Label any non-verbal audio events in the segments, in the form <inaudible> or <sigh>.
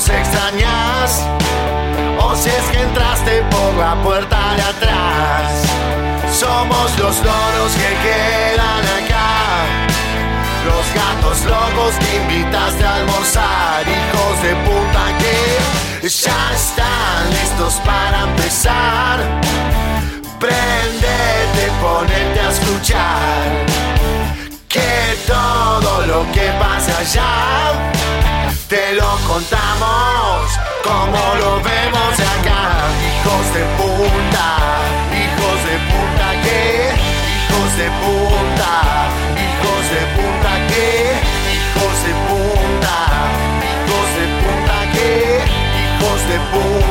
Nos extrañas. O si es que entraste por la puerta de atrás. Somos los loros que quedan acá. Los gatos locos que invitaste a almorzar. Hijos de puta que ya están listos para empezar. Prendete, ponete a escuchar. Que todo lo que pasa allá te lo contamos como lo vemos acá. Hijos de puta, hijos de puta que, hijos de puta, hijos de puta que, hijos de puta, hijos de puta que, hijos de puta.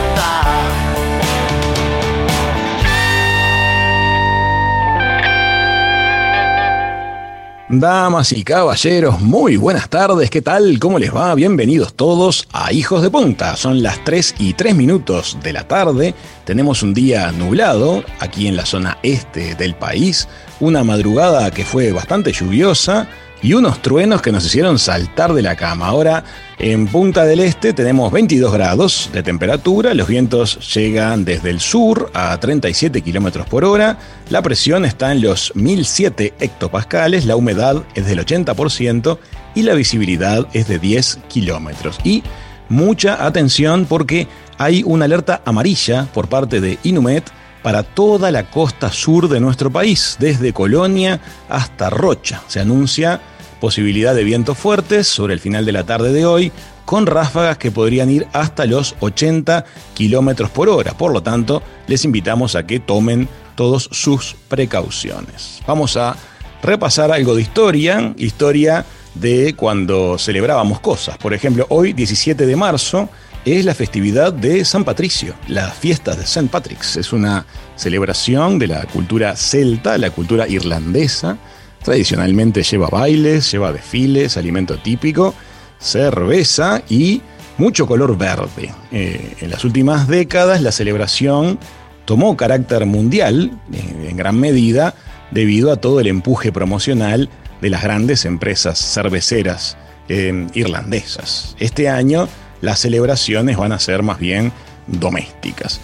Damas y caballeros, muy buenas tardes, ¿qué tal? ¿Cómo les va? Bienvenidos todos a Hijos de Punta. Son las 3 y 3 minutos de la tarde. Tenemos un día nublado aquí en la zona este del país. Una madrugada que fue bastante lluviosa y unos truenos que nos hicieron saltar de la cama. Ahora en Punta del Este tenemos 22 grados de temperatura, los vientos llegan desde el sur a 37 kilómetros por hora, la presión está en los 1007 hectopascales, la humedad es del 80% y la visibilidad es de 10 kilómetros. Y mucha atención porque hay una alerta amarilla por parte de Inumet para toda la costa sur de nuestro país, desde Colonia hasta Rocha. Se anuncia posibilidad de vientos fuertes sobre el final de la tarde de hoy, con ráfagas que podrían ir hasta los 80 kilómetros por hora. Por lo tanto, les invitamos a que tomen todos sus precauciones. Vamos a repasar algo de historia, historia de cuando celebrábamos cosas. Por ejemplo, hoy, 17 de marzo, es la festividad de San Patricio, las fiestas de St. Patrick's. Es una celebración de la cultura celta, la cultura irlandesa. Tradicionalmente lleva bailes, lleva desfiles, alimento típico, cerveza y mucho color verde. Eh, en las últimas décadas la celebración tomó carácter mundial, eh, en gran medida, debido a todo el empuje promocional de las grandes empresas cerveceras eh, irlandesas. Este año las celebraciones van a ser más bien domésticas.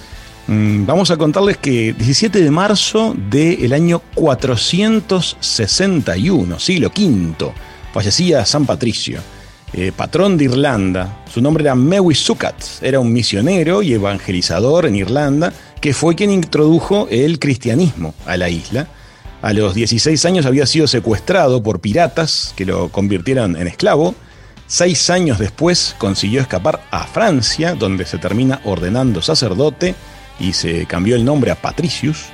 Mm, Vamos a contarles que 17 de marzo del año 461, siglo V, fallecía San Patricio, eh, patrón de Irlanda. Su nombre era Mewi Sukat, era un misionero y evangelizador en Irlanda que fue quien introdujo el cristianismo a la isla. A los 16 años había sido secuestrado por piratas que lo convirtieron en esclavo. Seis años después consiguió escapar a Francia, donde se termina ordenando sacerdote y se cambió el nombre a Patricius.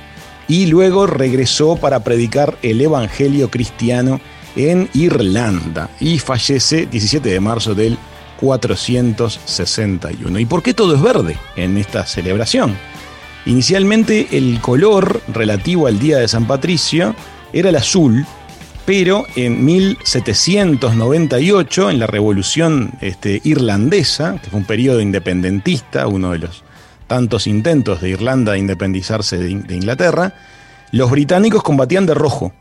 Y luego regresó para predicar el evangelio cristiano en Irlanda y fallece 17 de marzo del 461. ¿Y por qué todo es verde en esta celebración? Inicialmente el color relativo al día de San Patricio era el azul, pero en 1798, en la Revolución este, Irlandesa, que fue un periodo independentista, uno de los tantos intentos de Irlanda de independizarse de, Inglaterra, los británicos combatían de rojo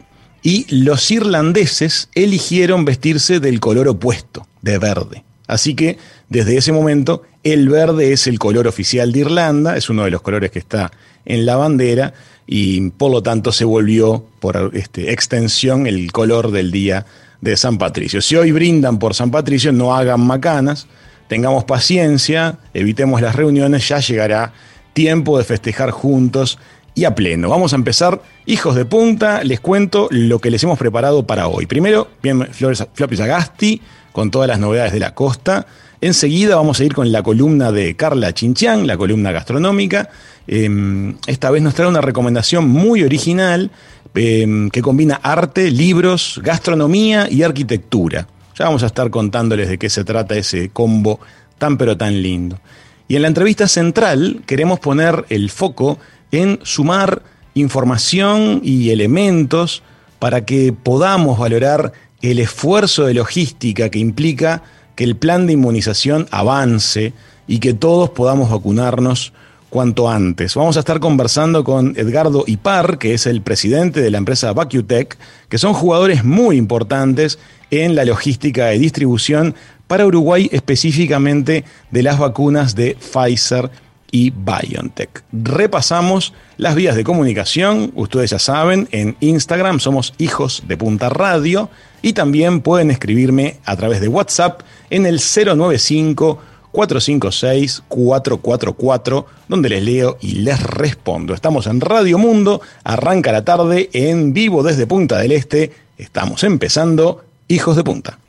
y los irlandeses eligieron vestirse del color opuesto, de verde. Así que desde ese momento el verde es el color oficial de Irlanda, es uno de los colores que está en la bandera y por lo tanto se volvió por este, extensión el color del día de San Patricio. Si hoy brindan por San Patricio, no hagan macanas, tengamos paciencia, evitemos las reuniones, ya llegará tiempo de festejar juntos y a pleno. Vamos a empezar, hijos de punta, les cuento lo que les hemos preparado para hoy. Primero, bien Flores, Sagasti, con todas las novedades de la costa. Enseguida vamos a ir con la columna de Carla Chinchián, la columna gastronómica. Eh, esta vez nos trae una recomendación muy original eh, que combina arte, libros, gastronomía y arquitectura. Ya vamos a estar contándoles de qué se trata ese combo tan pero tan lindo. Y en la entrevista central queremos poner el foco en sumar información y elementos para que podamos valorar el esfuerzo de logística que implica que el plan de inmunización avance y que todos podamos vacunarnos cuanto antes. Vamos a estar conversando con Edgardo Ipar, que es el presidente de la empresa VacuTech, que son jugadores muy importantes en la logística de distribución para Uruguay, específicamente de las vacunas de Pfizer y BioNTech. Repasamos las vías de comunicación, ustedes ya saben, en Instagram somos hijos de punta radio y también pueden escribirme a través de WhatsApp en el 095 456-444, donde les leo y les respondo. Estamos en Radio Mundo, arranca la tarde en vivo desde Punta del Este. Estamos empezando Hijos de Punta.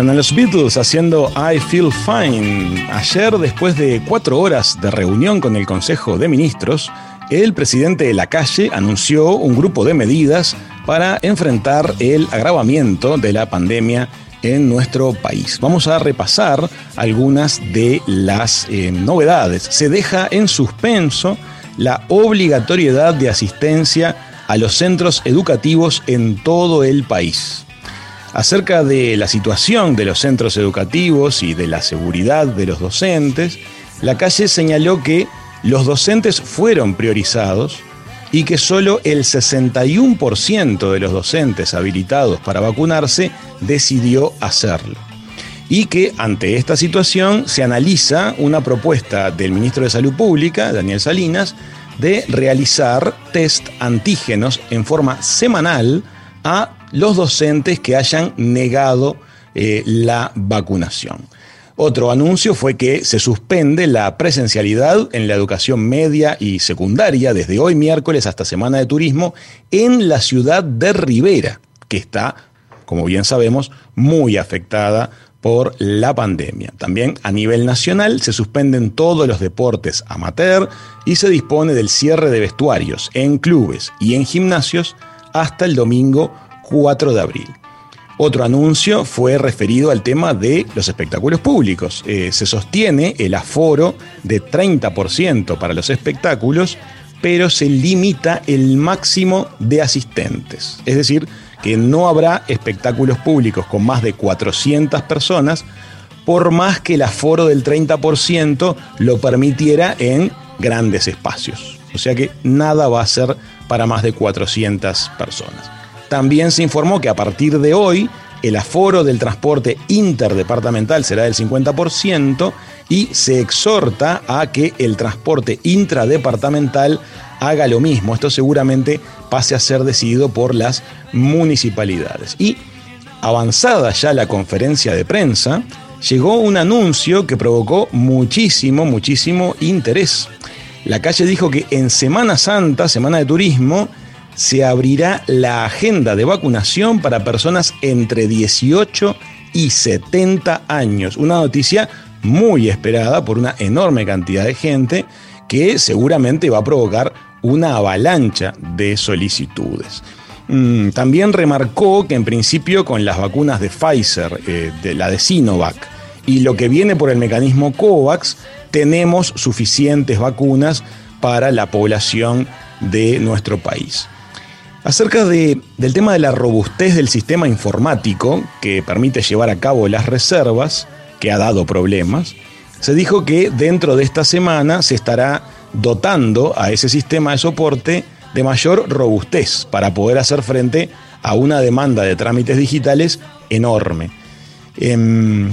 Son los Beatles haciendo I Feel Fine. Ayer, después de cuatro horas de reunión con el Consejo de Ministros, el presidente de la calle anunció un grupo de medidas para enfrentar el agravamiento de la pandemia en nuestro país. Vamos a repasar algunas de las eh, novedades. Se deja en suspenso la obligatoriedad de asistencia a los centros educativos en todo el país acerca de la situación de los centros educativos y de la seguridad de los docentes, la calle señaló que los docentes fueron priorizados y que solo el 61% de los docentes habilitados para vacunarse decidió hacerlo. Y que ante esta situación se analiza una propuesta del ministro de Salud Pública, Daniel Salinas, de realizar test antígenos en forma semanal a los docentes que hayan negado eh, la vacunación. Otro anuncio fue que se suspende la presencialidad en la educación media y secundaria desde hoy miércoles hasta Semana de Turismo en la ciudad de Rivera, que está, como bien sabemos, muy afectada por la pandemia. También a nivel nacional se suspenden todos los deportes amateur y se dispone del cierre de vestuarios en clubes y en gimnasios hasta el domingo 4 de abril. Otro anuncio fue referido al tema de los espectáculos públicos. Eh, se sostiene el aforo de 30% para los espectáculos, pero se limita el máximo de asistentes. Es decir, que no habrá espectáculos públicos con más de 400 personas, por más que el aforo del 30% lo permitiera en grandes espacios. O sea que nada va a ser para más de 400 personas. También se informó que a partir de hoy el aforo del transporte interdepartamental será del 50% y se exhorta a que el transporte intradepartamental haga lo mismo. Esto seguramente pase a ser decidido por las municipalidades. Y avanzada ya la conferencia de prensa, llegó un anuncio que provocó muchísimo, muchísimo interés. La calle dijo que en Semana Santa, Semana de Turismo, se abrirá la agenda de vacunación para personas entre 18 y 70 años. Una noticia muy esperada por una enorme cantidad de gente que seguramente va a provocar una avalancha de solicitudes. Mm, también remarcó que en principio con las vacunas de Pfizer, eh, de la de Sinovac y lo que viene por el mecanismo COVAX, tenemos suficientes vacunas para la población de nuestro país. Acerca del tema de la robustez del sistema informático que permite llevar a cabo las reservas, que ha dado problemas, se dijo que dentro de esta semana se estará dotando a ese sistema de soporte de mayor robustez para poder hacer frente a una demanda de trámites digitales enorme. Em,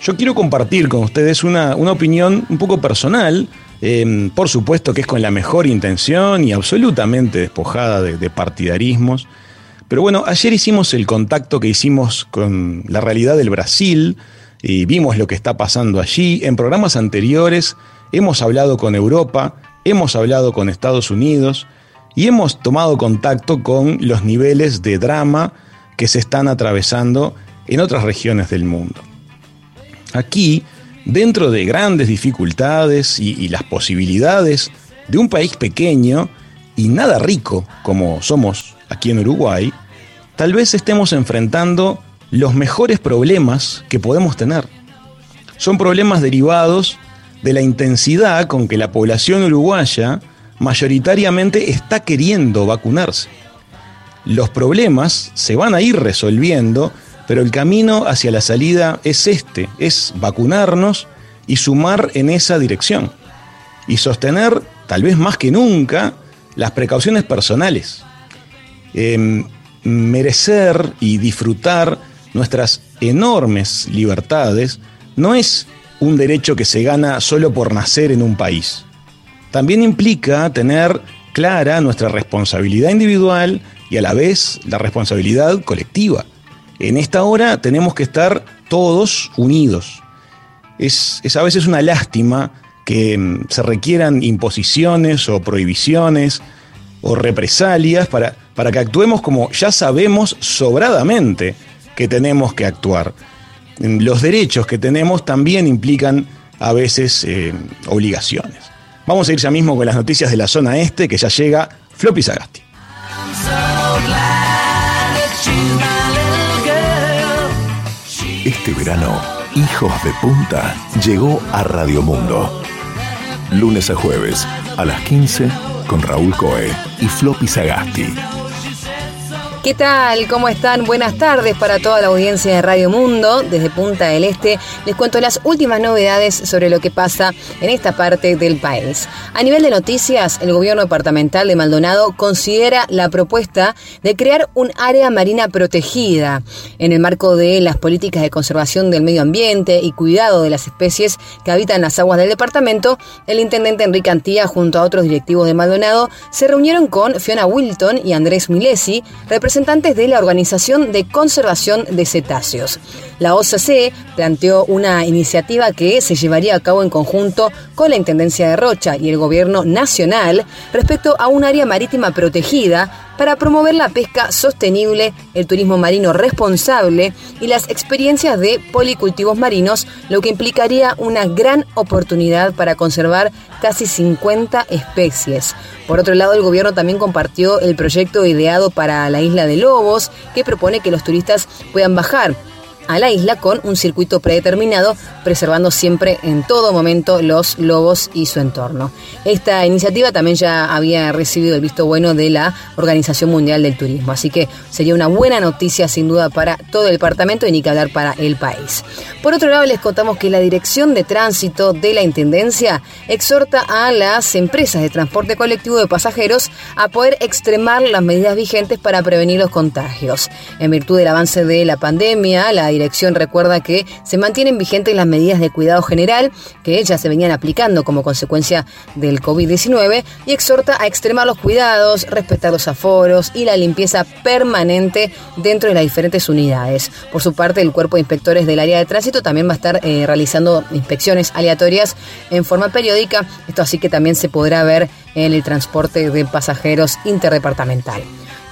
yo quiero compartir con ustedes una, opinión un poco personal, em, por supuesto que es con la mejor intención y absolutamente despojada de, de partidarismos. Pero bueno, ayer hicimos el contacto que hicimos con la realidad del Brasil y vimos lo que está pasando allí. En programas anteriores hemos hablado con Europa, hemos hablado con Estados Unidos y hemos tomado contacto con los niveles de drama que se están atravesando en otras regiones del mundo. Aquí, dentro de grandes dificultades y, las posibilidades de un país pequeño y nada rico como somos aquí en Uruguay, tal vez estemos enfrentando los mejores problemas que podemos tener. Son problemas derivados de la intensidad con que la población uruguaya mayoritariamente está queriendo vacunarse. Los problemas se van a ir resolviendo, pero el camino hacia la salida es este, es vacunarnos y sumar en esa dirección. Y sostener, tal vez más que nunca, las precauciones personales. Em, merecer y disfrutar nuestras enormes libertades no es un derecho que se gana solo por nacer en un país. También implica tener clara nuestra responsabilidad individual y a la vez la responsabilidad colectiva. En esta hora tenemos que estar todos unidos. Es, a veces una lástima que mm, se requieran imposiciones o prohibiciones o represalias para, para que actuemos como ya sabemos sobradamente que tenemos que actuar. Los derechos que tenemos también implican a veces eh, obligaciones. Vamos a ir ya mismo con las noticias de la zona este, que ya llega Floppy Sagasti. Este verano, Hijos de Punta llegó a Radio Mundo. Lunes a jueves, a las 15, con Raúl Coe y Floppy Sagasti. ¿Qué tal? ¿Cómo están? Buenas tardes para toda la audiencia de Radio Mundo. Desde Punta del Este les cuento las últimas novedades sobre lo que pasa en esta parte del país. A nivel de noticias, el gobierno departamental de Maldonado considera la propuesta de crear un área marina protegida en el marco de las políticas de conservación del medio ambiente y cuidado de las especies que habitan las aguas del departamento. El intendente Enrique Antía junto a otros directivos de Maldonado se reunieron con Fiona Wilton y Andrés Milesi, representantes de la Organización de Conservación de Cetáceos. La OCC planteó una iniciativa que se llevaría a cabo en conjunto con la Intendencia de Rocha y el Gobierno Nacional respecto a un área marítima protegida para promover la pesca sostenible, el turismo marino responsable y las experiencias de policultivos marinos, lo que implicaría una gran oportunidad para conservar casi 50 especies. Por otro lado, el gobierno también compartió el proyecto ideado para la isla de Lobos, que propone que los turistas puedan bajar a la isla con un circuito predeterminado, preservando siempre en todo momento los lobos y su entorno. Esta iniciativa también ya había recibido el visto bueno de la Organización Mundial del Turismo, así que sería una buena noticia sin duda para todo el departamento y ni que hablar para el país. Por otro lado, les contamos que la Dirección de Tránsito de la Intendencia exhorta a las empresas de transporte colectivo de pasajeros a poder extremar las medidas vigentes para prevenir los contagios. En virtud del avance de la pandemia, la dirección recuerda que se mantienen vigentes las medidas de cuidado general que ya se venían aplicando como consecuencia del COVID-19 y exhorta a extremar los cuidados, respetar los aforos y la limpieza permanente dentro de las diferentes unidades. Por su parte, el cuerpo de inspectores del área de tránsito también va a estar eh, realizando inspecciones aleatorias en forma periódica. Esto así que también se podrá ver en el transporte de pasajeros interdepartamental.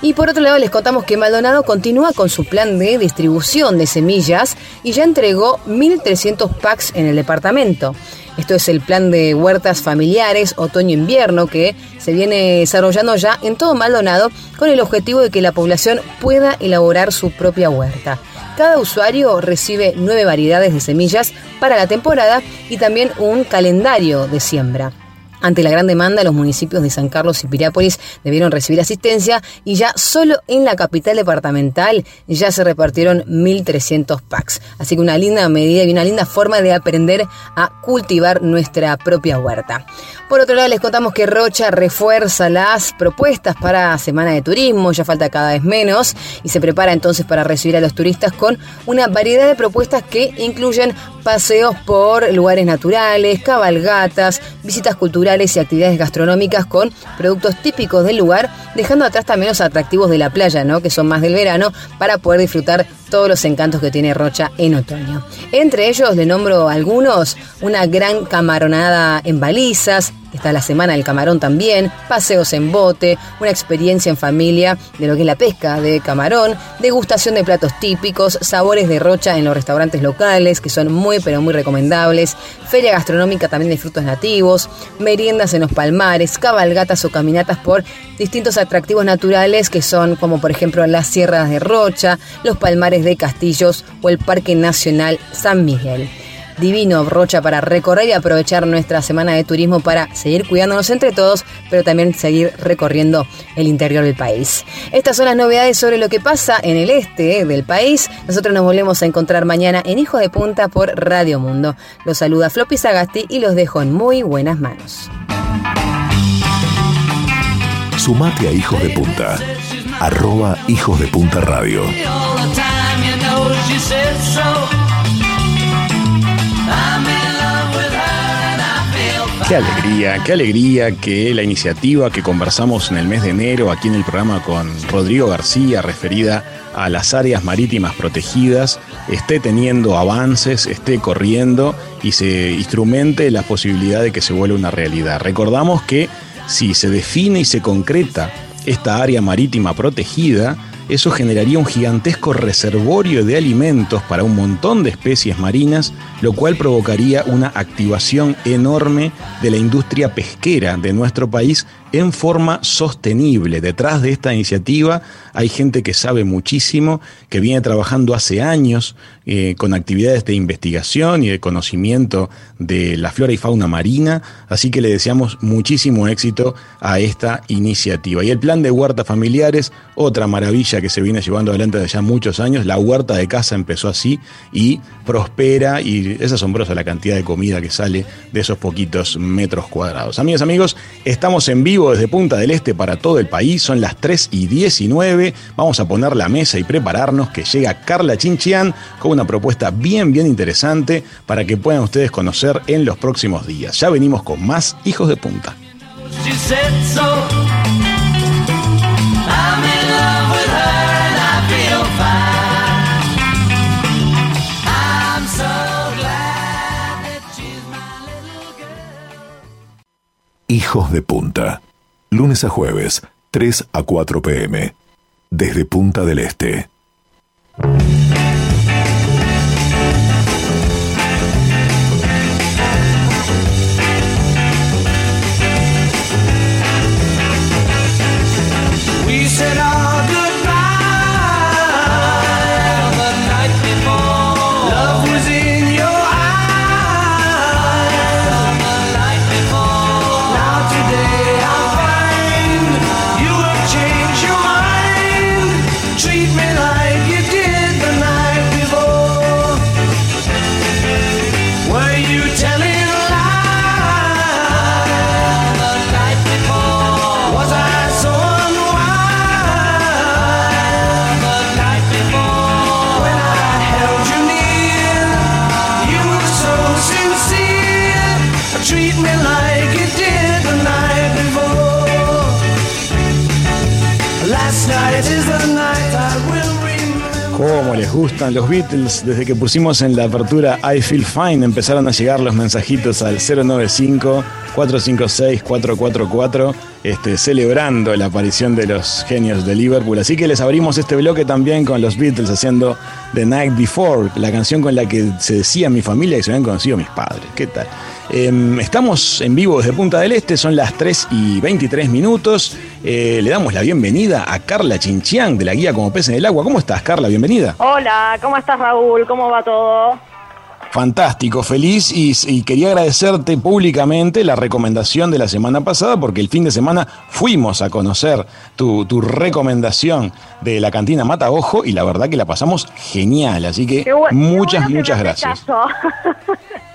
Y por otro lado les contamos que Maldonado continúa con su plan de distribución de semillas y ya entregó 1.300 packs en el departamento. Esto es el plan de huertas familiares otoño-invierno que se viene desarrollando ya en todo Maldonado con el objetivo de que la población pueda elaborar su propia huerta. Cada usuario recibe nueve variedades de semillas para la temporada y también un calendario de siembra. Ante la gran demanda, los municipios de San Carlos y Piriápolis debieron recibir asistencia y ya solo en la capital departamental ya se repartieron 1.300 packs. Así que una linda medida y una linda forma de aprender a cultivar nuestra propia huerta. Por otro lado, les contamos que Rocha refuerza las propuestas para Semana de Turismo, ya falta cada vez menos, y se prepara entonces para recibir a los turistas con una variedad de propuestas que incluyen paseos por lugares naturales, cabalgatas, visitas culturales y actividades gastronómicas con productos típicos del lugar, dejando atrás también los atractivos de la playa, ¿no? que son más del verano, para poder disfrutar todos los encantos que tiene Rocha en otoño. Entre ellos le nombro algunos, una gran camaronada en balizas, Está la Semana del Camarón también, paseos en bote, una experiencia en familia de lo que es la pesca de camarón, degustación de platos típicos, sabores de rocha en los restaurantes locales, que son muy pero muy recomendables, feria gastronómica también de frutos nativos, meriendas en los palmares, cabalgatas o caminatas por distintos atractivos naturales que son como por ejemplo las sierras de Rocha, los palmares de Castillos o el Parque Nacional San Miguel divino Rocha para recorrer y aprovechar nuestra semana de turismo para seguir cuidándonos entre todos, pero también seguir recorriendo el interior del país. Estas son las novedades sobre lo que pasa en el este del país. Nosotros nos volvemos a encontrar mañana en Hijos de Punta por Radio Mundo. Los saluda Floppy Sagasti y los dejo en muy buenas manos. Sumate a Hijos de Punta. Hijos de Punta Radio. Qué alegría, qué alegría que la iniciativa que conversamos en el mes de enero aquí en el programa con Rodrigo García referida a las áreas marítimas protegidas esté teniendo avances, esté corriendo y se instrumente la posibilidad de que se vuelva una realidad. Recordamos que si se define y se concreta esta área marítima protegida, eso generaría un gigantesco reservorio de alimentos para un montón de especies marinas, lo cual provocaría una activación enorme de la industria pesquera de nuestro país en forma sostenible. Detrás de esta iniciativa hay gente que sabe muchísimo, que viene trabajando hace años eh, con actividades de investigación y de conocimiento de la flora y fauna marina, así que le deseamos muchísimo éxito a esta iniciativa. Y el plan de huertas familiares, otra maravilla que se viene llevando adelante desde ya muchos años, la huerta de casa empezó así y prospera y es asombrosa la cantidad de comida que sale de esos poquitos metros cuadrados. Amigas, amigos, estamos en vivo desde Punta del Este para todo el país. Son las 3 y 19. Vamos a poner la mesa y prepararnos que llega Carla Chinchian con una propuesta bien, bien interesante para que puedan ustedes conocer en los próximos días. Ya venimos con más Hijos de Punta. Hijos de Punta lunes a jueves, 3 a 4 pm, desde Punta del Este. Los Beatles? Desde que pusimos en la apertura I Feel Fine empezaron a llegar los mensajitos al 095 456 444 este, celebrando la aparición de los genios de Liverpool. Así que les abrimos este bloque también con los Beatles haciendo The Night Before, la canción con la que se decía mi familia que se habían conocido mis padres. ¿Qué tal? Em, estamos en vivo desde Punta del Este, son las 3 y 23 minutos. Eh, le damos la bienvenida a Carla Chinchiang de la guía Como Pez en el Agua. ¿Cómo estás, Carla? Bienvenida. Hola, ¿cómo estás, Raúl? ¿Cómo va todo? Fantástico, feliz y, quería agradecerte públicamente la recomendación de la semana pasada porque el fin de semana fuimos a conocer tu, recomendación de la cantina Mata Ojo y la verdad que la pasamos genial, así que muchas, muchas gracias. <laughs>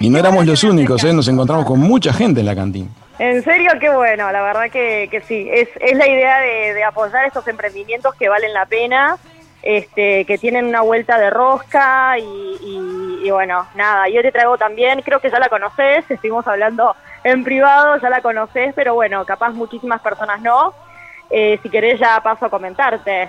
y no éramos los únicos, ¿eh? nos encontramos con mucha gente en la cantina. En serio, qué bueno, la verdad que, que sí, es, es la idea de, de apoyar estos emprendimientos que valen la pena este, que tienen una vuelta de rosca y, bueno, nada, yo te traigo también, creo que ya la conoces, estuvimos hablando en privado, ya la conoces, pero bueno, capaz muchísimas personas no. Eh, si querés ya paso a comentarte.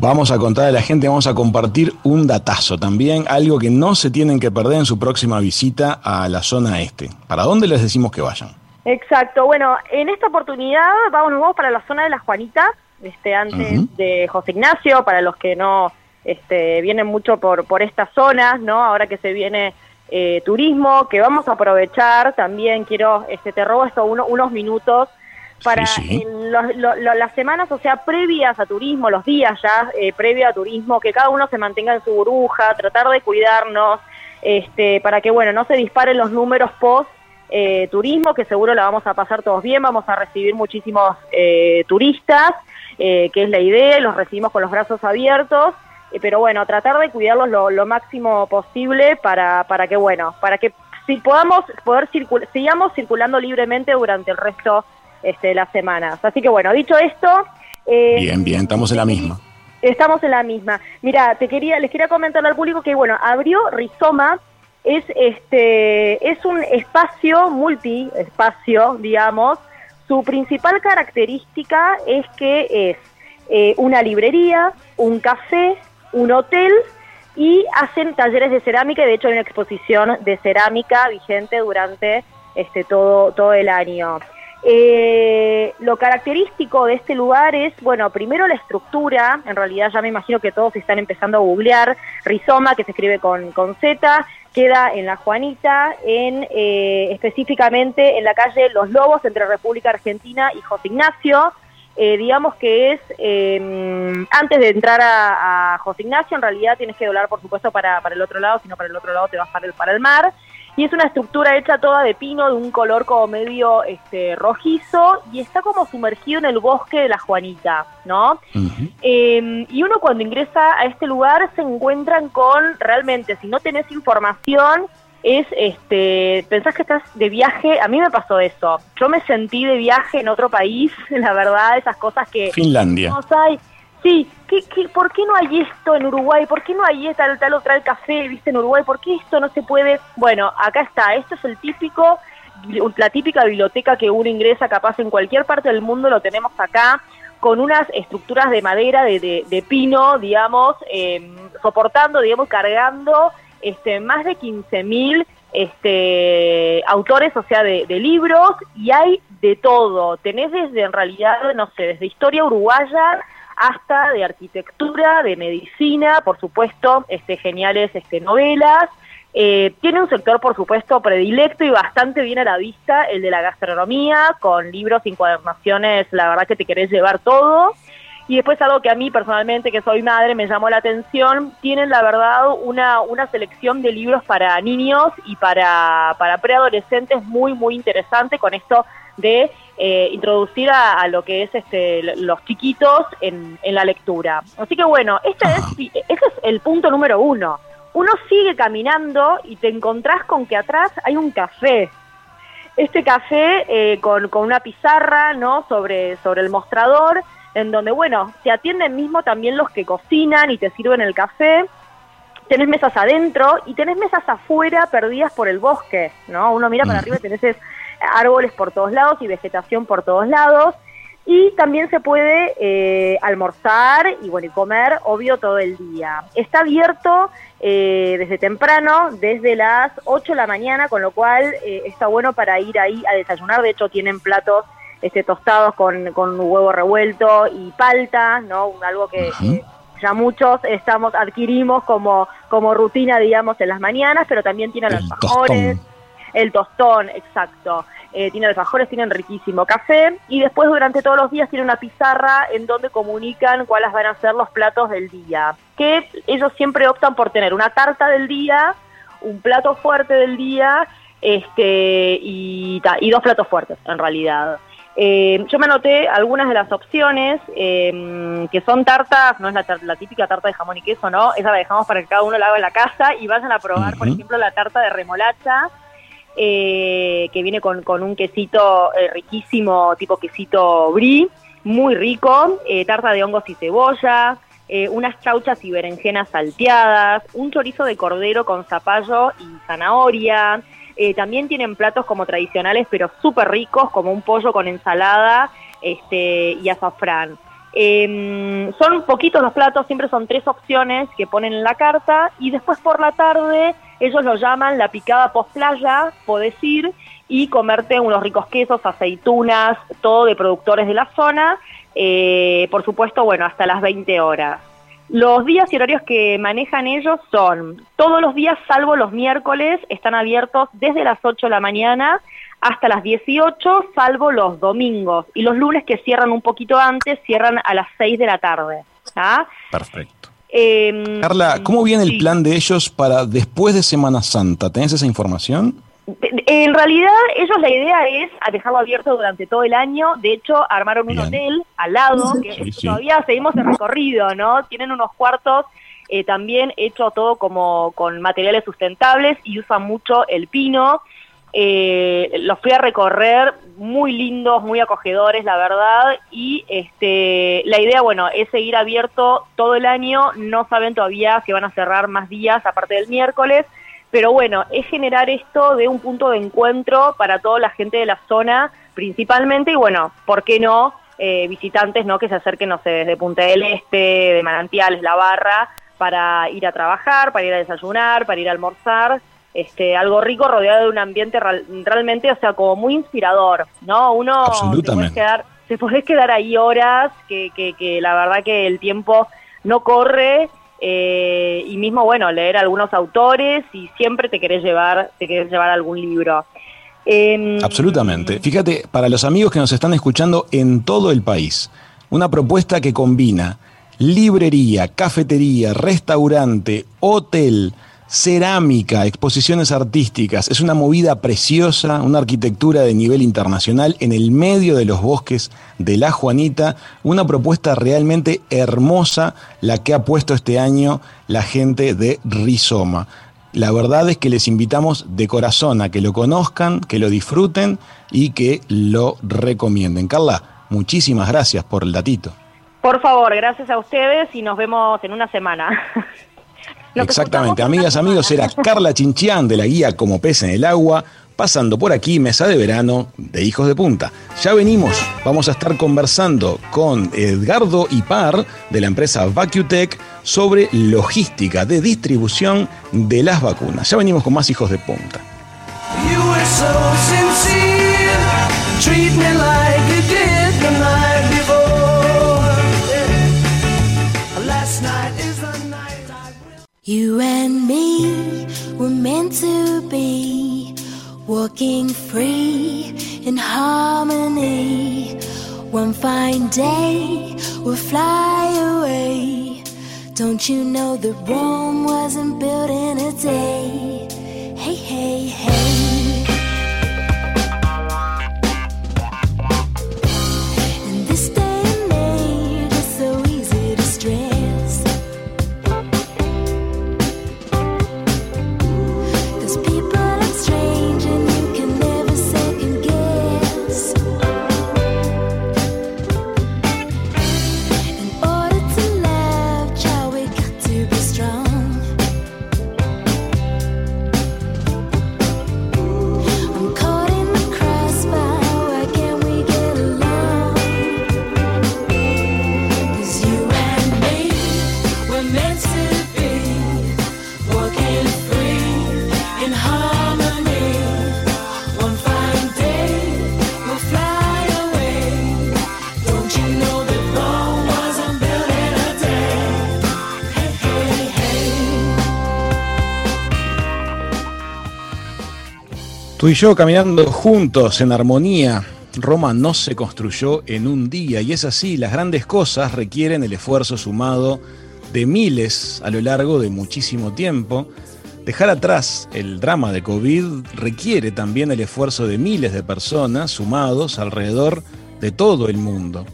Vamos a contar a la gente, vamos a compartir un datazo también, algo que no se tienen que perder en su próxima visita a la zona este. ¿Para dónde les decimos que vayan? Exacto, bueno, en esta oportunidad vamos, vamos para la zona de la Juanita, este, antes de José Ignacio, para los que no este, vienen mucho por, por estas zonas, ¿no? Ahora que se viene eh, turismo, que vamos a aprovechar también, quiero, este, te robo esto unos minutos, para las semanas, o sea, previas a turismo, los días ya eh, previa a turismo, que cada uno se mantenga en su burbuja, tratar de cuidarnos, este, para que, bueno, no se disparen los números post eh, turismo, que seguro la vamos a pasar todos bien, vamos a recibir muchísimos eh, turistas eh, que es la idea, los recibimos con los brazos abiertos, eh, pero bueno, tratar de cuidarlos lo, máximo posible para, para que, bueno, para que si podamos poder sigamos circulando libremente durante el resto este, las semanas. Así que bueno, dicho esto... Eh, bien, bien, estamos en la misma. Estamos en la misma. Mira, te quería, les quería comentar al público que bueno, abrió Rizoma, es este, es un espacio, multi espacio, digamos, su principal característica es que es eh, una librería, un café, un hotel y hacen talleres de cerámica. De hecho, hay una exposición de cerámica vigente durante este, todo, todo el año. Eh, lo característico de este lugar es, bueno, primero la estructura, en realidad ya me imagino que todos están empezando a googlear, rizoma, que se escribe con, con Z, queda en La Juanita, en eh, específicamente en la calle Los Lobos, entre República Argentina y José Ignacio. Eh, digamos que es, em, antes de entrar a, José Ignacio, en realidad tienes que doblar, por supuesto, para, para el otro lado, sino para el otro lado te vas para el, para el mar y es una estructura hecha toda de pino de un color como medio este, rojizo y está como sumergido en el bosque de la Juanita, ¿no? Em, y uno cuando ingresa a este lugar se encuentran con realmente, si no tenés información, es este, pensás que estás de viaje, a mí me pasó eso, yo me sentí de viaje en otro país, <laughs> la verdad, esas cosas que... Finlandia. Sí, ¿qué, por qué no hay esto en Uruguay? ¿Por qué no hay tal, tal otra el café, viste, en Uruguay? ¿Por qué esto no se puede? Bueno, acá está, esto es el típico, la típica biblioteca que uno ingresa capaz en cualquier parte del mundo, lo tenemos acá, con unas estructuras de madera, de, de, pino, digamos, em, soportando, digamos, cargando este, más de 15.000 este, autores, o sea, de, de libros, y hay de todo. Tenés desde, en realidad, no sé, desde historia uruguaya, hasta de arquitectura, de medicina, por supuesto, este, geniales este, novelas. Eh, tiene un sector, por supuesto, predilecto y bastante bien a la vista, el de la gastronomía, con libros encuadernaciones, la verdad que te querés llevar todo. Y después algo que a mí personalmente, que soy madre, me llamó la atención, tienen la verdad una, una selección de libros para niños y para, para preadolescentes muy, muy interesante con esto de eh, introducir a, lo que es este, los chiquitos en, la lectura. Así que bueno, este es, ese es el punto número uno. Uno sigue caminando y te encontrás con que atrás hay un café. Este café eh, con, con, una pizarra ¿no? sobre, sobre el mostrador, en donde, bueno, se atienden mismo también los que cocinan y te sirven el café tenés mesas adentro y tenés mesas afuera perdidas por el bosque, ¿no? Uno mira para arriba y tenés árboles por todos lados y vegetación por todos lados. Y también se puede eh, almorzar y bueno y comer, obvio, todo el día. Está abierto eh, desde temprano, desde las 8 de la mañana, con lo cual eh, está bueno para ir ahí a desayunar. De hecho, tienen platos este, tostados con, con huevo revuelto y palta, ¿no? Algo que ya muchos estamos adquirimos como, como rutina, digamos, en las mañanas, pero también tienen los mejores el tostón, exacto. Eh, tiene alfajores, tienen riquísimo café y después durante todos los días tiene una pizarra en donde comunican cuáles van a ser los platos del día. Que ellos siempre optan por tener una tarta del día, un plato fuerte del día este, y, y dos platos fuertes, en realidad. Eh, yo me anoté algunas de las opciones, eh, que son tartas, no es la, típica tarta de jamón y queso, ¿no? Esa la dejamos para que cada uno la haga en la casa y vayan a probar, por ejemplo, la tarta de remolacha, eh, que viene con, un quesito riquísimo, tipo quesito brie, muy rico, tarta de hongos y cebolla, unas chauchas y berenjenas salteadas, un chorizo de cordero con zapallo y zanahoria, eh, también tienen platos como tradicionales, pero súper ricos, como un pollo con ensalada este, y azafrán. Em, son poquitos los platos, siempre son tres opciones que ponen en la carta y después por la tarde ellos lo llaman la picada post playa, podés ir y comerte unos ricos quesos, aceitunas, todo de productores de la zona, eh, por supuesto, bueno, hasta las 20 horas. Los días y horarios que manejan ellos son todos los días, salvo los miércoles, están abiertos desde las 8 de la mañana hasta las 18, salvo los domingos. Y los lunes que cierran un poquito antes, cierran a las 6 de la tarde. Perfecto. Em, Carla, ¿cómo viene el plan de ellos para después de Semana Santa? ¿Tenés esa información? En realidad, ellos la idea es dejarlo abierto durante todo el año. De hecho, armaron un hotel al lado, que todavía seguimos el recorrido, ¿no? Tienen unos cuartos eh, también hecho todo como con materiales sustentables y usan mucho el pino. Eh, los fui a recorrer, muy lindos, muy acogedores, la verdad. Y este, la idea, bueno, es seguir abierto todo el año. No saben todavía si van a cerrar más días aparte del miércoles pero bueno, es generar esto de un punto de encuentro para toda la gente de la zona principalmente y bueno, ¿por qué no? Eh, visitantes no que se acerquen, no sé, desde Punta del Este, de Manantiales, La Barra, para ir a trabajar, para ir a desayunar, para ir a almorzar, este, algo rico rodeado de un ambiente realmente, o sea, como muy inspirador, ¿no? Uno se puede quedar, te podés quedar ahí horas, que, que, que la verdad que el tiempo no corre eh, y mismo, bueno, leer algunos autores y siempre te querés llevar, te querés llevar algún libro. Em, Absolutamente. Fíjate, para los amigos que nos están escuchando en todo el país, una propuesta que combina librería, cafetería, restaurante, hotel, cerámica, exposiciones artísticas. Es una movida preciosa, una arquitectura de nivel internacional en el medio de los bosques de La Juanita. Una propuesta realmente hermosa la que ha puesto este año la gente de Rizoma. La verdad es que les invitamos de corazón a que lo conozcan, que lo disfruten y que lo recomienden. Carla, muchísimas gracias por el datito. Por favor, gracias a ustedes y nos vemos en una semana. <laughs> Exactamente, amigas, amigos, era Carla Chinchián de la guía Como pez en el agua, pasando por aquí mesa de verano de Hijos de Punta. Ya venimos, vamos a estar conversando con Edgardo Ipar de la empresa VacuTech sobre logística de distribución de las vacunas. Ya venimos con más Hijos de Punta. You and me were meant to be walking free in harmony. One fine day we'll fly away. Don't you know that Rome wasn't built in a day? Hey, hey, hey. Y yo caminando juntos en armonía. Roma no se construyó en un día y es así, las grandes cosas requieren el esfuerzo sumado de miles a lo largo de muchísimo tiempo. Dejar atrás el drama de COVID requiere también el esfuerzo de miles de personas sumados alrededor de todo el mundo.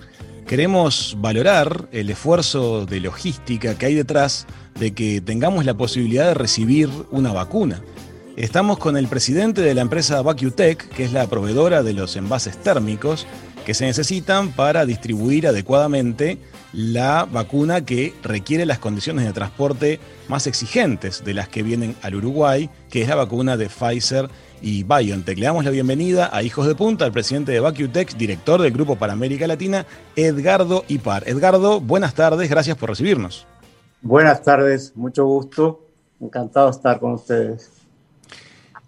Queremos valorar el esfuerzo de logística que hay detrás de que tengamos la posibilidad de recibir una vacuna. Estamos con el presidente de la empresa VacuTech, que es la proveedora de los envases térmicos que se necesitan para distribuir adecuadamente la vacuna que requiere las condiciones de transporte más exigentes de las que vienen al Uruguay, que es la vacuna de Pfizer y BioNTech. Le damos la bienvenida a Hijos de Punta, al presidente de VacuTech, director del Grupo para América Latina, Edgardo Ipar. Edgardo, buenas tardes, gracias por recibirnos. Buenas tardes, mucho gusto, encantado de estar con ustedes.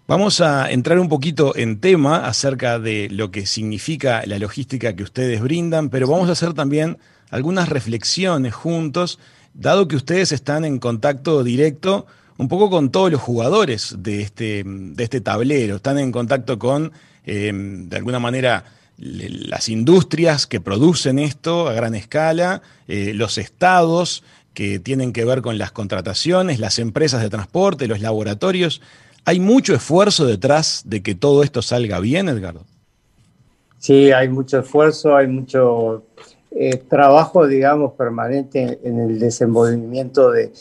Vamos a entrar un poquito en tema acerca de lo que significa la logística que ustedes brindan, pero vamos a hacer también algunas reflexiones juntos, dado que ustedes están en contacto directo un poco con todos los jugadores de este, de este tablero, están en contacto con, eh, de alguna manera, las industrias que producen esto a gran escala, eh, los estados que tienen que ver con las contrataciones, las empresas de transporte, los laboratorios. ¿Hay mucho esfuerzo detrás de que todo esto salga bien, Edgardo? Sí, hay mucho esfuerzo, hay mucho eh, trabajo, digamos, permanente en el desenvolvimiento de,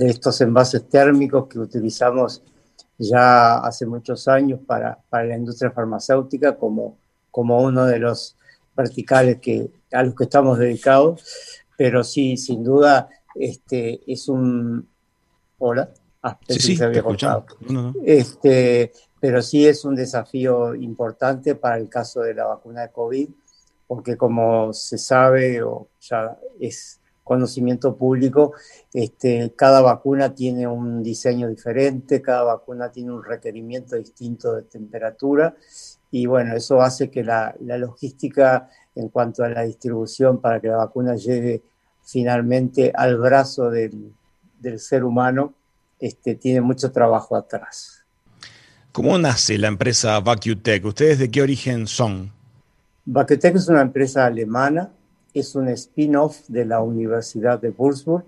estos envases térmicos que utilizamos ya hace muchos años para, la industria farmacéutica como, como uno de los verticales que, a los que estamos dedicados. Pero sí, sin duda, este, es un... Hola. Ah, sí, se había cortado. Este, pero sí es un desafío importante para el caso de la vacuna de COVID porque como se sabe o ya es conocimiento público, este, cada vacuna tiene un diseño diferente, cada vacuna tiene un requerimiento distinto de temperatura y bueno, eso hace que la, logística en cuanto a la distribución para que la vacuna llegue finalmente al brazo del, ser humano, este, tiene mucho trabajo atrás. ¿Cómo nace la empresa VacuTech? ¿Ustedes de qué origen son? Vacutec es una empresa alemana, es un spin-off de la Universidad de Würzburg.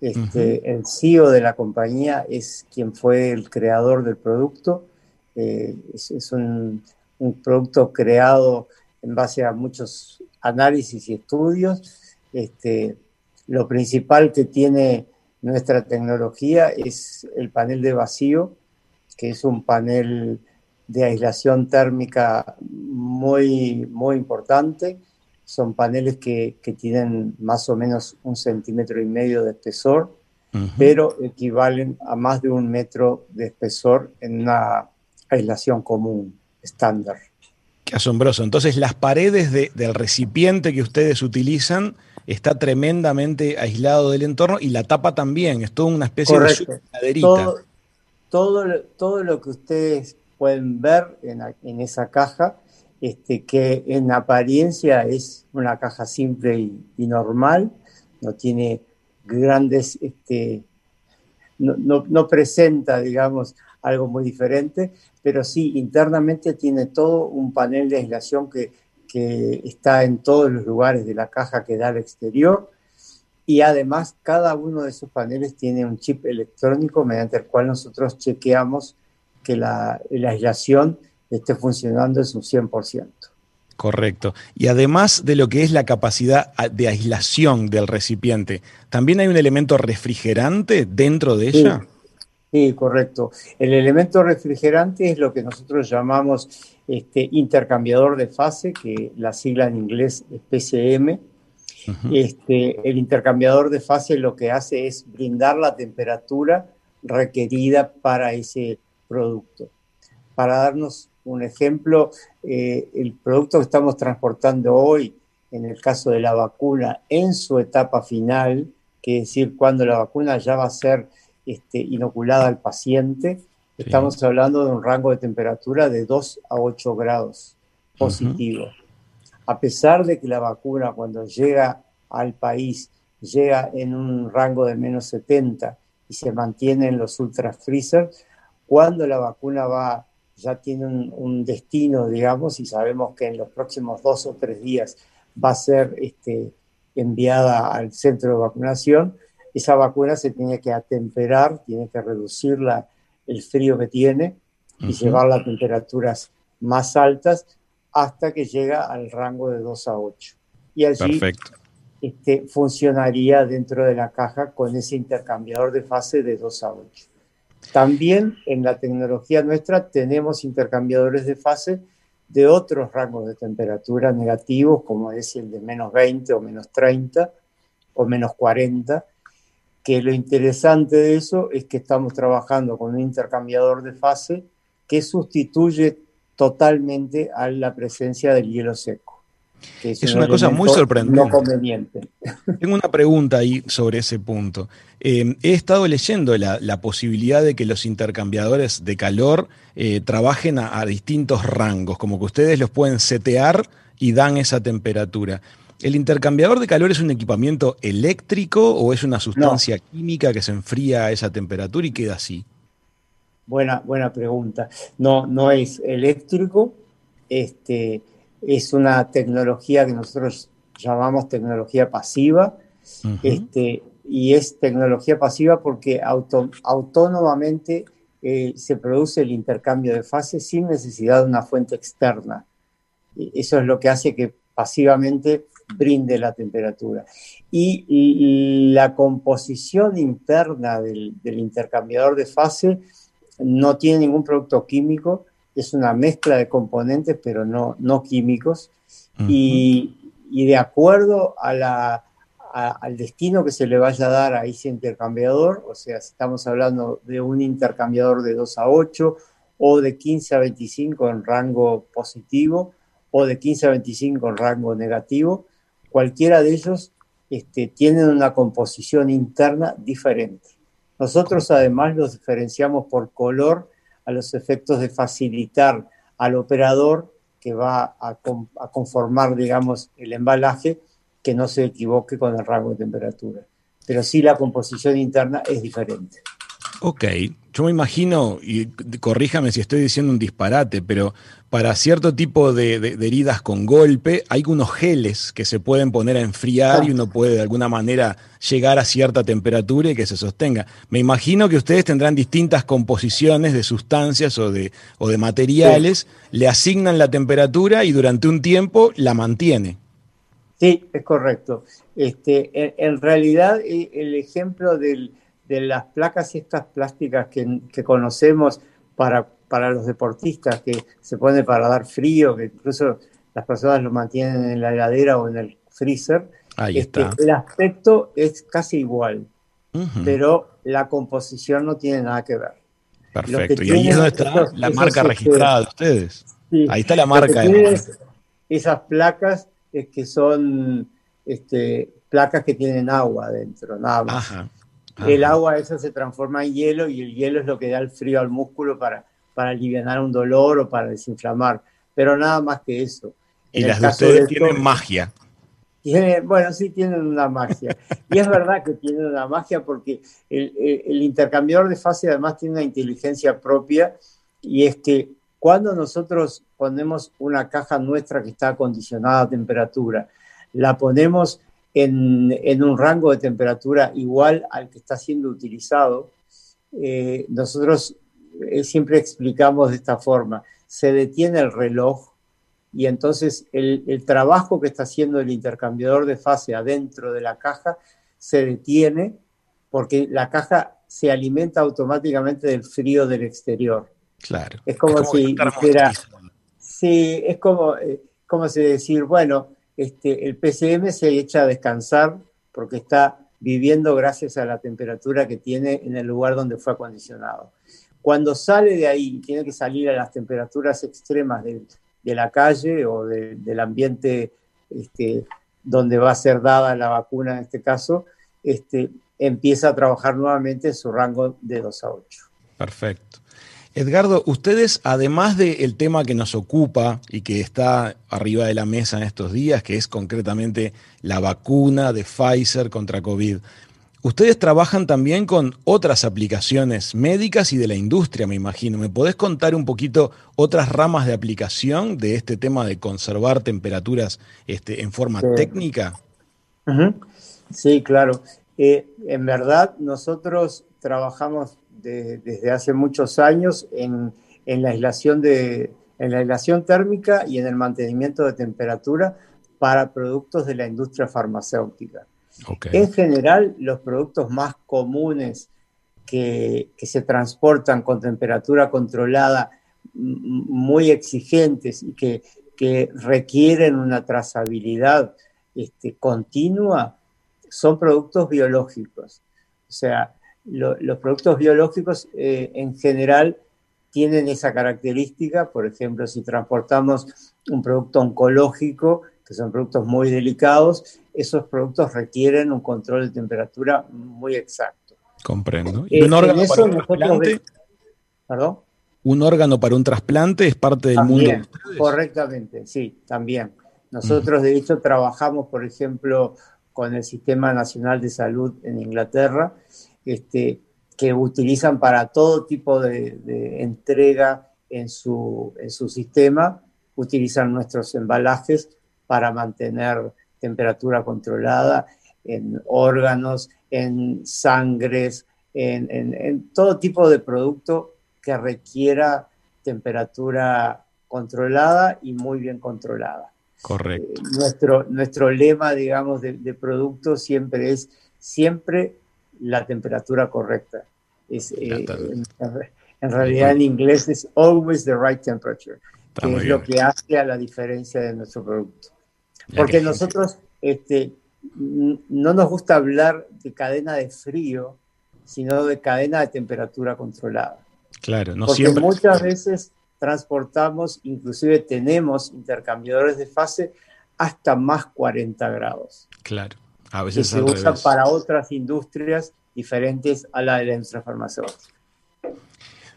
Este, El CEO de la compañía es quien fue el creador del producto. Eh, es, un, producto creado en base a muchos análisis y estudios. Este, lo principal que tiene nuestra tecnología es el panel de vacío, que es un panel de aislación térmica muy, muy importante. Son paneles que, tienen más o menos un centímetro y medio de espesor, pero equivalen a más de un metro de espesor en una aislación común, estándar. Qué asombroso. Entonces, las paredes del recipiente que ustedes utilizan está tremendamente aislado del entorno y la tapa también, es toda una especie de maderita. Todo, todo, todo, lo que ustedes pueden ver en, esa caja, este, que en apariencia es una caja simple y, normal, no tiene grandes, este, no, presenta, digamos, algo muy diferente, pero sí internamente tiene todo un panel de aislación que, está en todos los lugares de la caja que da al exterior. Y además cada uno de esos paneles tiene un chip electrónico mediante el cual nosotros chequeamos que la, aislación esté funcionando en su 100%. Correcto. Y además de lo que es la capacidad de aislación del recipiente, ¿también hay un elemento refrigerante dentro de ella? Sí, correcto. El elemento refrigerante es lo que nosotros llamamos este, intercambiador de fase, que la sigla en inglés es PCM. este, el intercambiador de fase lo que hace es brindar la temperatura requerida para ese producto. Para darnos un ejemplo, eh, el producto que estamos transportando hoy, en el caso de la vacuna, en su etapa final, que es decir, cuando la vacuna ya va a ser este, inoculada al paciente, estamos hablando de un rango de temperatura de 2 a 8 grados positivo. A pesar de que la vacuna cuando llega al país llega en un rango de menos 70 y se mantiene en los ultra freezers, cuando la vacuna va, ya tiene un, destino, digamos, y sabemos que en los próximos dos o tres días va a ser este, enviada al centro de vacunación, esa vacuna se tiene que atemperar, tiene que reducir el frío que tiene y llevarla a temperaturas más altas hasta que llega al rango de 2 a 8. Y allí Este, funcionaría dentro de la caja con ese intercambiador de fase de 2 a 8. También en la tecnología nuestra tenemos intercambiadores de fase de otros rangos de temperatura negativos, como es el de menos 20 o menos 30 o menos 40, que lo interesante de eso es que estamos trabajando con un intercambiador de fase que sustituye totalmente a la presencia del hielo seco. Es, una cosa muy sorprendente. No conveniente. <laughs> Tengo una pregunta ahí sobre ese punto. Eh, he estado leyendo la, posibilidad de que los intercambiadores de calor eh, trabajen a, distintos rangos, como que ustedes los pueden setear y dan esa temperatura. ¿El intercambiador de calor es un equipamiento eléctrico o es una sustancia química que se enfría a esa temperatura y queda así? Buena, buena pregunta. No, no es eléctrico, este, es una tecnología que nosotros llamamos tecnología pasiva, este, y es tecnología pasiva porque autónomamente eh, se produce el intercambio de fases sin necesidad de una fuente externa. Eso es lo que hace que pasivamente brinde la temperatura. Y, la composición interna del, del intercambiador de fase no tiene ningún producto químico, es una mezcla de componentes, pero no, no químicos. y, de acuerdo a la, al destino que se le vaya a dar a ese intercambiador, o sea, si estamos hablando de un intercambiador de 2 a 8 o de 15 a 25 en rango positivo o de 15 a 25 en rango negativo, cualquiera de ellos este, tienen una composición interna diferente. Nosotros además los diferenciamos por color a los efectos de facilitar al operador que va a, conformar, digamos, el embalaje, que no se equivoque con el rango de temperatura. Pero sí la composición interna es diferente. Ok, yo me imagino, y corríjame si estoy diciendo un disparate, pero para cierto tipo de, heridas con golpe hay unos geles que se pueden poner a enfriar y uno puede de alguna manera llegar a cierta temperatura y que se sostenga. Me imagino que ustedes tendrán distintas composiciones de sustancias o de, o de materiales, le asignan la temperatura y durante un tiempo la mantiene. Sí, es correcto. Este, en realidad, eh, el ejemplo del de las placas estas plásticas que, conocemos para, para los deportistas, que se pone para dar frío, que incluso las personas lo mantienen en la heladera o en el freezer. Ahí este, está. El aspecto es casi igual, pero la composición no tiene nada que ver. Perfecto. Y ahí está la marca este, registrada de ustedes. ahí está la marca. esas placas es que son este, placas que tienen agua dentro, nada más. Ajá el agua esa se transforma en hielo y el hielo es lo que da el frío al músculo para, para aliviar un dolor o para desinflamar, pero nada más que eso. Y las de ustedes tienen magia. bueno, sí tienen una magia. y es verdad que tienen una magia porque el, el, intercambiador de fase además tiene una inteligencia propia y es que cuando nosotros ponemos una caja nuestra que está acondicionada a temperatura, la ponemos en, un rango de temperatura igual al que está siendo utilizado, eh, nosotros eh, siempre explicamos de esta forma, se detiene el reloj y entonces el, trabajo que está haciendo el intercambiador de fase adentro de la caja se detiene porque la caja se alimenta automáticamente del frío del exterior. Claro. Es como, si dijera, sí, es como, eh, como si decir, bueno, este, el PCM se echa a descansar porque está viviendo gracias a la temperatura que tiene en el lugar donde fue acondicionado. Cuando sale de ahí y tiene que salir a las temperaturas extremas de, la calle o del ambiente este, donde va a ser dada la vacuna en este caso, este, empieza a trabajar nuevamente en su rango de 2 a 8. Perfecto. Edgardo, ustedes, además del tema que nos ocupa y que está arriba de la mesa en estos días, que es concretamente la vacuna de Pfizer contra COVID, ustedes trabajan también con otras aplicaciones médicas y de la industria, me imagino. ¿Me podés contar un poquito otras ramas de aplicación de este tema de conservar temperaturas este, en forma técnica? Sí, claro. Eh, en verdad, nosotros trabajamos desde hace muchos años en, la aislación de, en la aislación térmica y en el mantenimiento de temperatura para productos de la industria farmacéutica. En general, los productos más comunes que, se transportan con temperatura controlada muy exigentes y que, requieren una trazabilidad este, continua son productos biológicos. O sea, los productos biológicos eh, en general tienen esa característica, por ejemplo, si transportamos un producto oncológico, que son productos muy delicados, esos productos requieren un control de temperatura muy exacto. Comprendo. ¿Y un eh, órgano para un trasplante? ¿Perdón? ¿Un órgano para un trasplante es parte del mundo? correctamente, sí, también. Nosotros, de hecho, trabajamos, por ejemplo, con el Sistema Nacional de Salud en Inglaterra, este, que utilizan para todo tipo de, entrega en su, en su sistema, utilizan nuestros embalajes para mantener temperatura controlada en órganos, en sangres, en, todo tipo de producto que requiera temperatura controlada y muy bien controlada. Correcto. Eh, nuestro, nuestro lema, digamos, de, de, producto siempre es siempre la temperatura correcta. Es, eh, en, realidad en inglés es always the right temperature, que es lo que hace a la diferencia de nuestro producto. Porque nosotros este, no nos gusta hablar de cadena de frío, sino de cadena de temperatura controlada. Claro, no Porque muchas veces transportamos, inclusive tenemos intercambiadores de fase hasta más 40 grados. Claro, a veces se usan para otras industrias diferentes a la de la industria farmacéutica.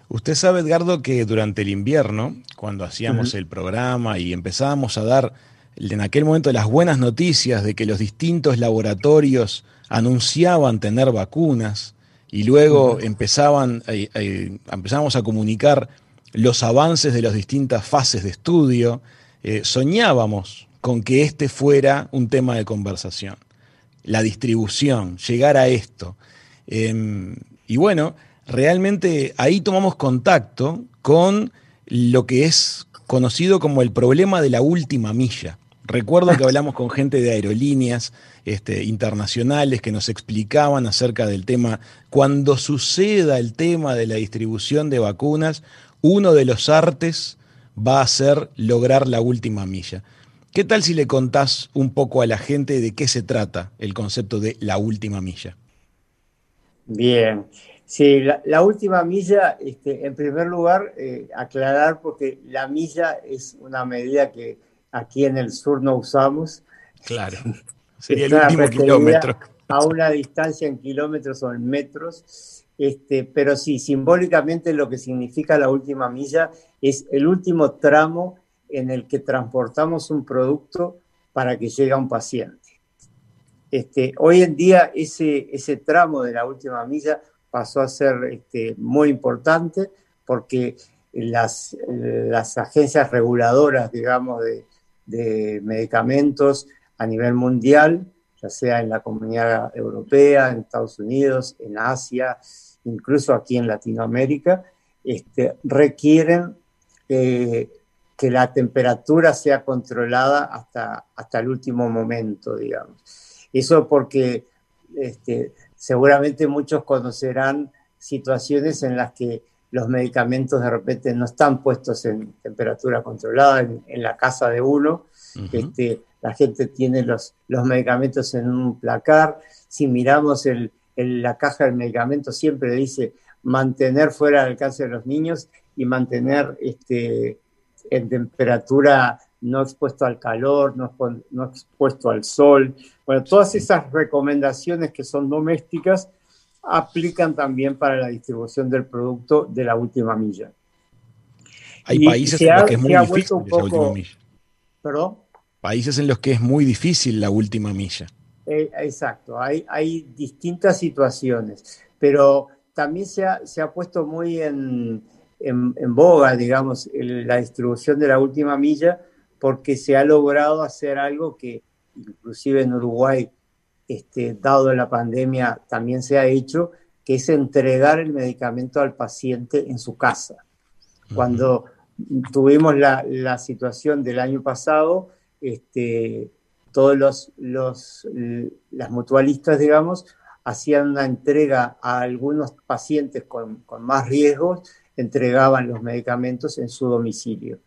Usted sabe, Edgardo, que durante el invierno, cuando hacíamos el programa y empezábamos a dar en aquel momento las buenas noticias de que los distintos laboratorios anunciaban tener vacunas y luego empezaban, eh, eh, empezamos a comunicar los avances de las distintas fases de estudio, eh, soñábamos con que este fuera un tema de conversación, la distribución, llegar a esto. Em, y bueno, realmente ahí tomamos contacto con lo que es conocido como el problema de la última milla. Recuerdo que <laughs> hablamos con gente de aerolíneas este, internacionales que nos explicaban acerca del tema, cuando suceda el tema de la distribución de vacunas, uno de los artes va a ser lograr la última milla. ¿Qué tal si le contás un poco a la gente de qué se trata el concepto de la última milla? Bien, sí, la, última milla, este, en primer lugar, eh, aclarar porque la milla es una medida que aquí en el sur no usamos. Claro, <laughs> sería el último kilómetro. A una distancia en kilómetros o en metros. Este, pero sí, simbólicamente lo que significa la última milla es el último tramo en el que transportamos un producto para que llegue a un paciente. Este, hoy en día ese, ese tramo de la última milla pasó a ser este, muy importante porque las, las agencias reguladoras, digamos, de, de medicamentos a nivel mundial, ya sea en la comunidad europea, en Estados Unidos, en Asia, incluso aquí en Latinoamérica, este, requieren eh, que la temperatura sea controlada hasta, hasta el último momento, digamos. Eso porque este, seguramente muchos conocerán situaciones en las que los medicamentos de repente no están puestos en temperatura controlada en, la casa de uno. este, la gente tiene los, los medicamentos en un placar. Si miramos el, la caja del medicamento, siempre dice mantener fuera del alcance de los niños y mantener este, en temperatura no expuesto al calor, no, no expuesto al sol. Bueno, todas esas recomendaciones que son domésticas aplican también para la distribución del producto de la última milla. Hay países en los que es muy difícil la última milla. ¿Perdón? Países en los que es muy difícil la última milla. Eh, exacto, hay, hay distintas situaciones, pero también se ha, se ha puesto muy en, en, boga, digamos, la distribución de la última milla, porque se ha logrado hacer algo que inclusive en Uruguay este, dado la pandemia, también se ha hecho, que es entregar el medicamento al paciente en su casa. Cuando tuvimos la, situación del año pasado, este, todos los, las mutualistas, digamos, hacían una entrega a algunos pacientes con, con más riesgos, entregaban los medicamentos en su domicilio.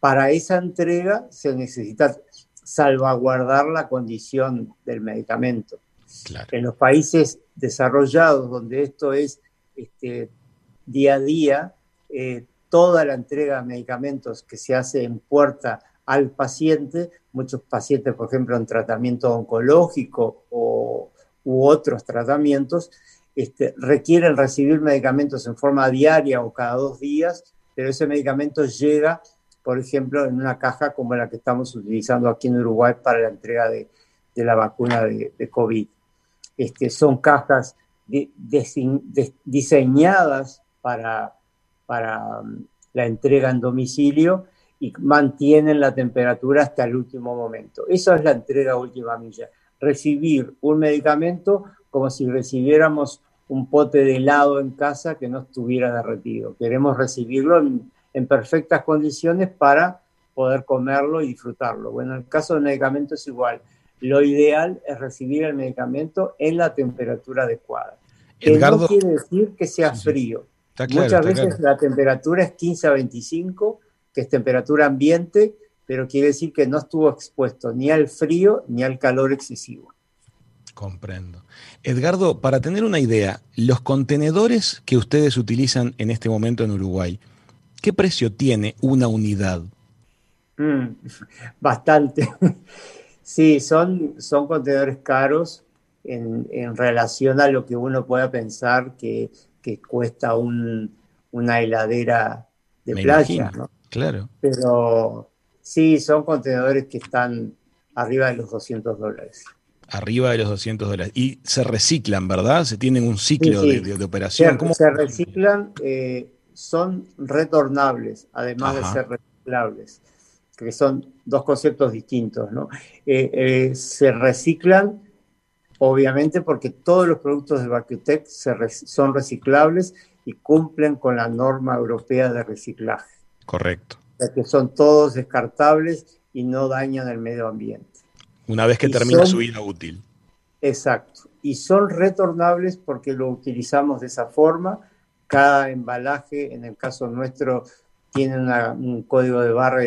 Para esa entrega se necesita salvaguardar la condición del medicamento. En los países desarrollados, donde esto es este, día a día, eh, toda la entrega de medicamentos que se hace en puerta al paciente, muchos pacientes, por ejemplo, en tratamiento oncológico o, u otros tratamientos, este, requieren recibir medicamentos en forma diaria o cada dos días, pero ese medicamento llega por ejemplo, en una caja como la que estamos utilizando aquí en Uruguay para la entrega de, la vacuna de, COVID. Este, son cajas diseñadas para, para um, la entrega en domicilio y mantienen la temperatura hasta el último momento. Esa es la entrega última milla. Recibir un medicamento como si recibiéramos un pote de helado en casa que no estuviera derretido. Queremos recibirlo en en perfectas condiciones para poder comerlo y disfrutarlo. Bueno, en el caso del medicamento es igual. Lo ideal es recibir el medicamento en la temperatura adecuada. Edgardo, no quiere decir que sea frío. Muchas veces la temperatura es 15 a 25, que es temperatura ambiente, pero quiere decir que no estuvo expuesto ni al frío ni al calor excesivo. Comprendo. Edgardo, para tener una idea, los contenedores que ustedes utilizan en este momento en Uruguay, ¿Qué precio tiene una unidad? Mm, <laughs> bastante. <laughs> Sí, son, son contenedores caros en, relación a lo que uno pueda pensar que, cuesta una heladera de playa. Claro. Pero sí, son contenedores que están arriba de los 200 dólares. Arriba de los 200 dólares. Y se reciclan, ¿verdad? Se tienen un ciclo De, operación. Se, se reciclan. Eh, son retornables, además de ser reciclables, que son dos conceptos distintos. ¿no? Eh, eh, se reciclan, obviamente, porque todos los productos de Vacuutec son reciclables y cumplen con la norma europea de reciclaje. Correcto. Sea que son todos descartables y no dañan el medio ambiente. Una vez que termina su vida útil. Exacto. Y son retornables porque lo utilizamos de esa forma cada embalaje, en el caso nuestro, tiene un código de barra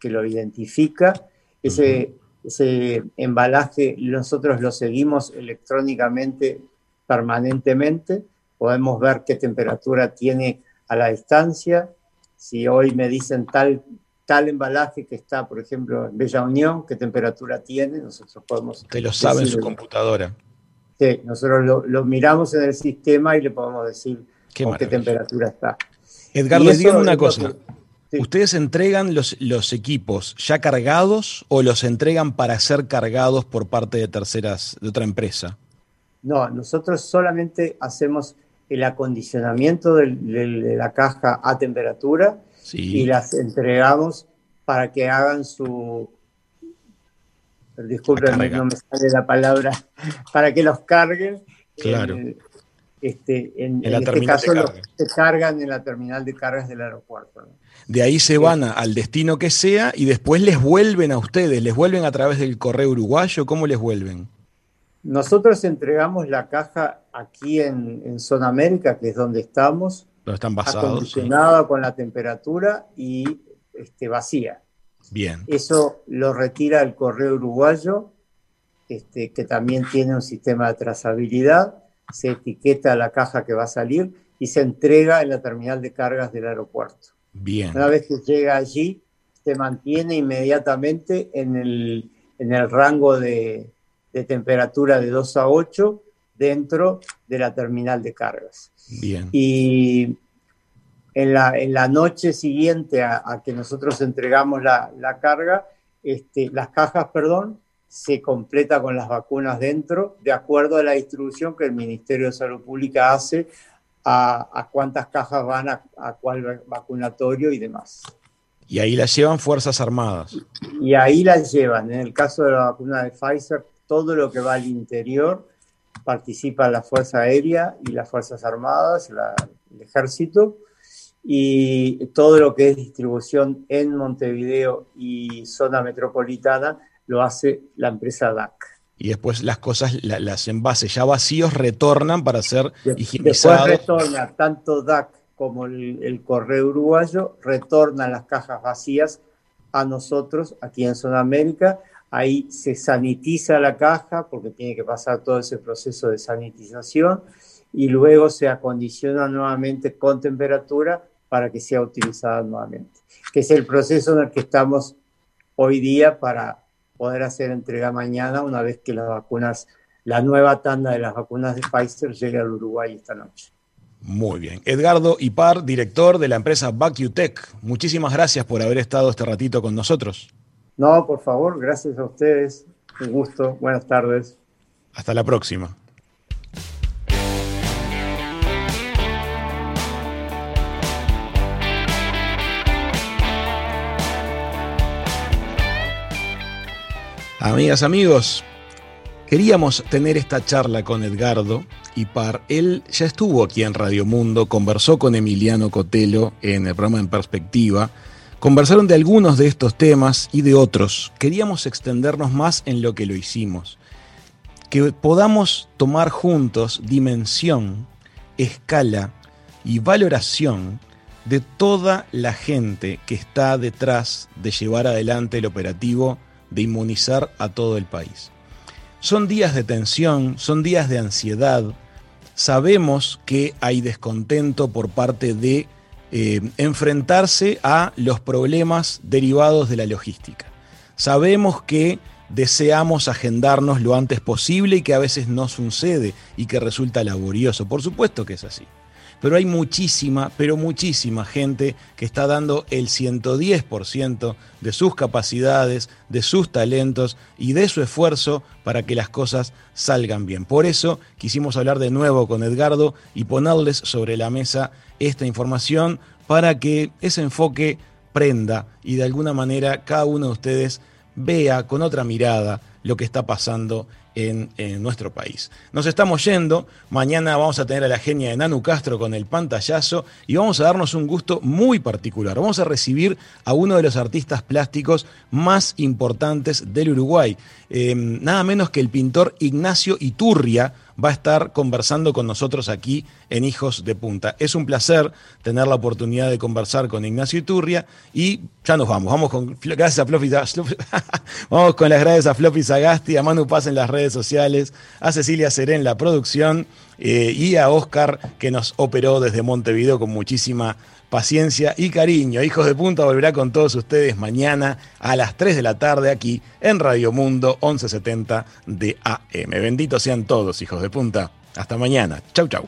que lo identifica. Ese, ese embalaje nosotros lo seguimos electrónicamente permanentemente. Podemos ver qué temperatura tiene a la distancia. Si hoy me dicen tal, tal embalaje que está, por ejemplo, en Bella Unión, qué temperatura tiene, nosotros podemos... Te lo sabe en su computadora. Sí, nosotros lo, lo miramos en el sistema y le podemos decir qué, qué temperatura está. Edgardo, dígame una cosa. ¿Ustedes entregan los, los, equipos ya cargados o los entregan para ser cargados por parte de terceras, de otra empresa? No, nosotros solamente hacemos el acondicionamiento de, la caja a temperatura y las entregamos para que hagan su... Disculpen, no me sale la palabra, <laughs> para que los carguen. Claro. Este, en, este caso se cargan en la terminal de cargas del aeropuerto. De ahí se van al destino que sea y después les vuelven a ustedes, les vuelven a través del correo uruguayo, ¿cómo les vuelven? Nosotros entregamos la caja aquí en, en Zona América, que es donde estamos. Donde están basados. Acondicionada con la temperatura y este, vacía. Bien. Eso lo retira el correo uruguayo, este, que también tiene un sistema de trazabilidad se etiqueta la caja que va a salir y se entrega en la terminal de cargas del aeropuerto. Bien. Una vez que llega allí, se mantiene inmediatamente en el, en el rango de, temperatura de 2 a 8 dentro de la terminal de cargas. Bien. Y en la, en la noche siguiente a, que nosotros entregamos la, la carga, este, las cajas, perdón, se completa con las vacunas dentro, de acuerdo a la distribución que el Ministerio de Salud Pública hace a, cuántas cajas van a, cuál vacunatorio y demás. Y ahí las llevan Fuerzas Armadas. Y ahí las llevan. En el caso de la vacuna de Pfizer, todo lo que va al interior participa la Fuerza Aérea y las Fuerzas Armadas, el Ejército, y todo lo que es distribución en Montevideo y zona metropolitana lo hace la empresa DAC. Y después las cosas, las envases ya vacíos retornan para ser higienizados. Después retorna tanto DAC como el, correo uruguayo, retornan las cajas vacías a nosotros aquí en Zona América. Ahí se sanitiza la caja porque tiene que pasar todo ese proceso de sanitización y luego se acondiciona nuevamente con temperatura para que sea utilizada nuevamente, que es el proceso en el que estamos hoy día para poder hacer entrega mañana una vez que las vacunas, la nueva tanda de las vacunas de Pfizer llegue al Uruguay esta noche. Muy bien. Edgardo Ipar, director de la empresa VacuTech. Muchísimas gracias por haber estado este ratito con nosotros. No, por favor, gracias a ustedes. Un gusto. Buenas tardes. Hasta la próxima. Amigas, amigos, queríamos tener esta charla con Edgardo y par. Él ya estuvo aquí en Radio Mundo, conversó con Emiliano Cotelo en el programa En Perspectiva. Conversaron de algunos de estos temas y de otros. Queríamos extendernos más en lo que lo hicimos. Que podamos tomar juntos dimensión, escala y valoración de toda la gente que está detrás de llevar adelante el operativo de inmunizar a todo el país. Son días de tensión, son días de ansiedad. Sabemos que hay descontento por parte de eh, enfrentarse a los problemas derivados de la logística. Sabemos que deseamos agendarnos lo antes posible y que a veces no sucede y que resulta laborioso. Por supuesto que es así pero hay muchísima, pero muchísima gente que está dando el 110% de sus capacidades, de sus talentos y de su esfuerzo para que las cosas salgan bien. Por eso quisimos hablar de nuevo con Edgardo y ponerles sobre la mesa esta información para que ese enfoque prenda y de alguna manera cada uno de ustedes vea con otra mirada lo que está pasando en, nuestro país. Nos estamos yendo, mañana vamos a tener a la genia de Nanu Castro con el pantallazo y vamos a darnos un gusto muy particular. Vamos a recibir a uno de los artistas plásticos más importantes del Uruguay, em, nada menos que el pintor Ignacio Iturria, va a estar conversando con nosotros aquí en Hijos de Punta. Es un placer tener la oportunidad de conversar con Ignacio Iturria y ya nos vamos. Vamos con gracias a Floppy, <laughs> vamos con las gracias a Floppy Sagasti, a Manu Paz en las redes sociales, a Cecilia Serén en la producción eh, y a Oscar que nos operó desde Montevideo con muchísima paciencia y cariño. Hijos de Punta volverá con todos ustedes mañana a las 3 de la tarde aquí en Radio Mundo 1170 de AM. Benditos sean todos, hijos de Punta. Hasta mañana. Chau, chau.